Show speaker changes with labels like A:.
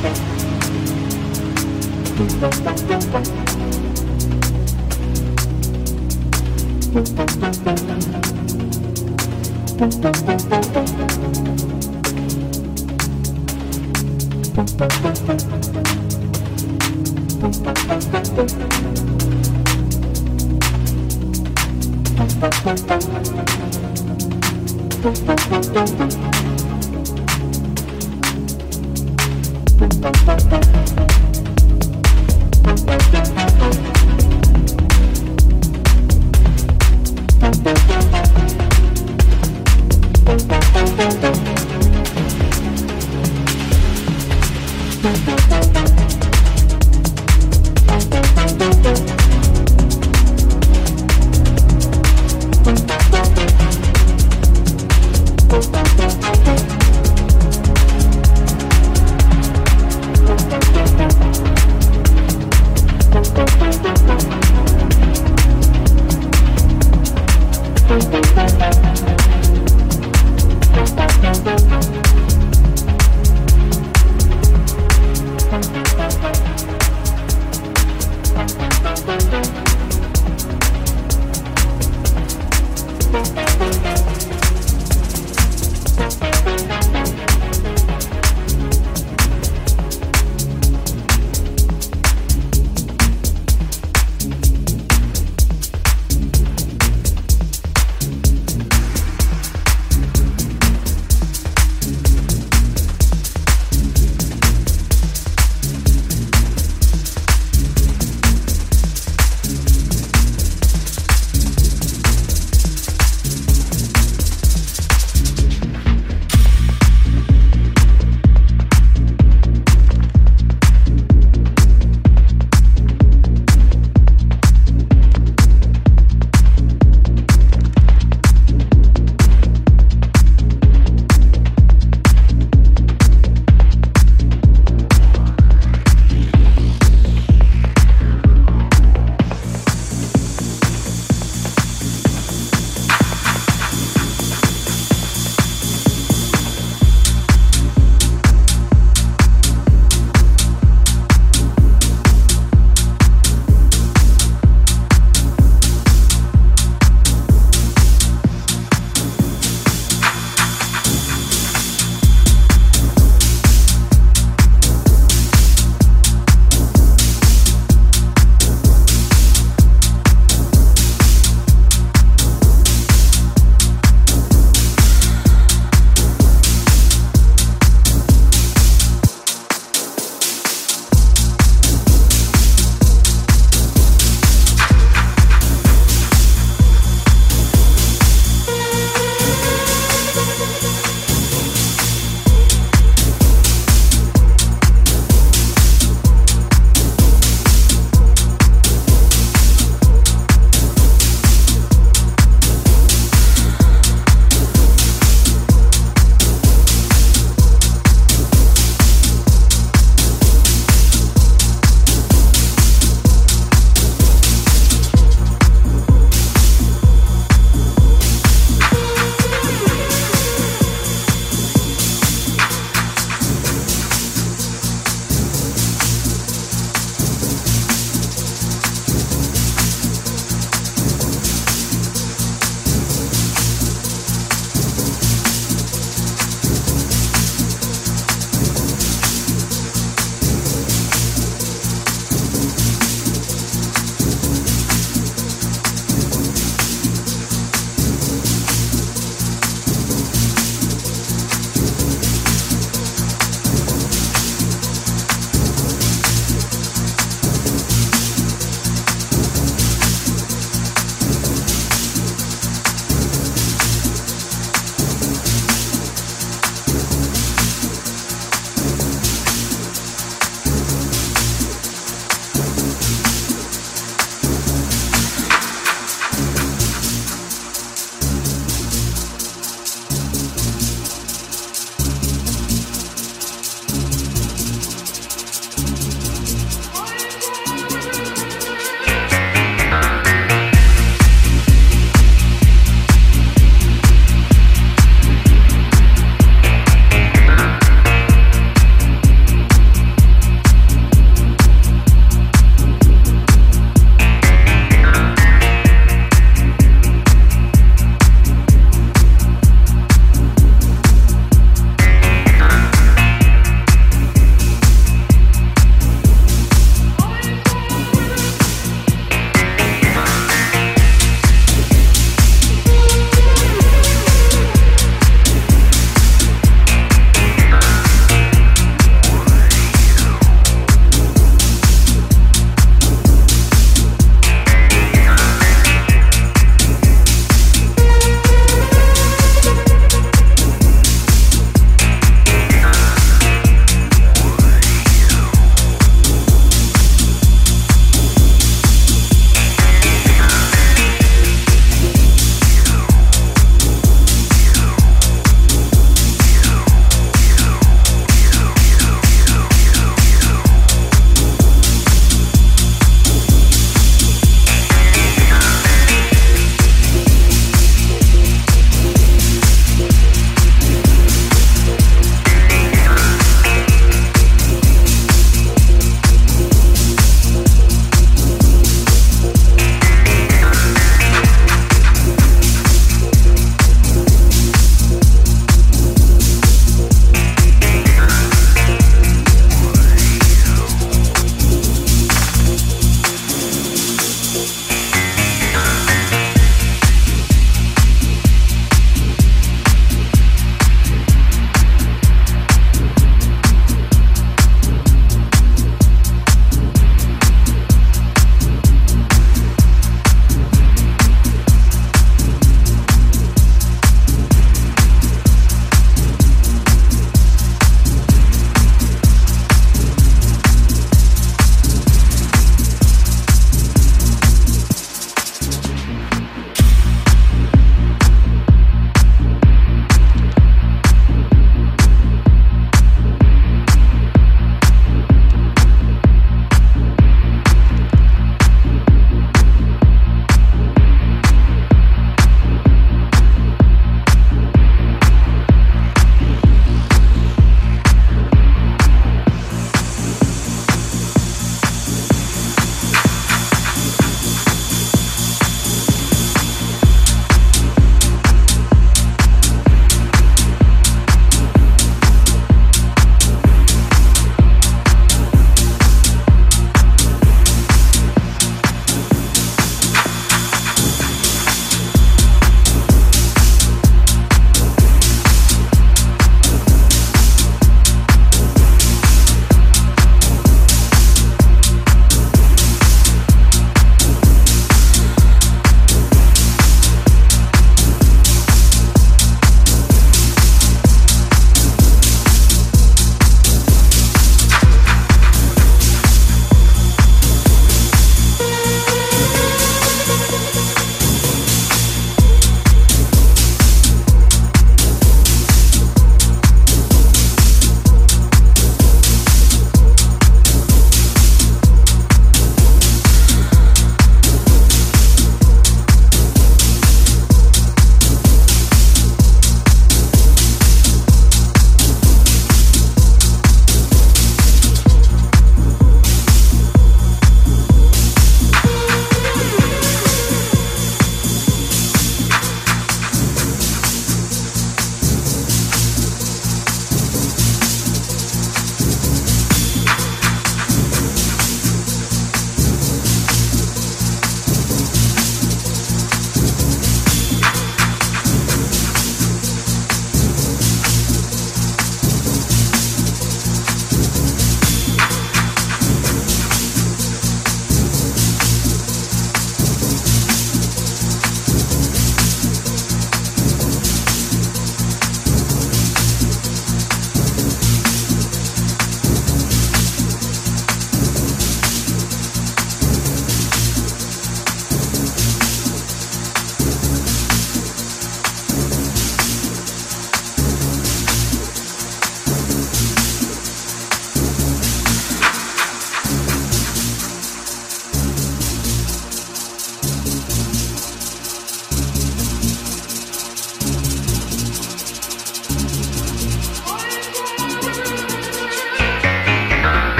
A: Thank Thank you.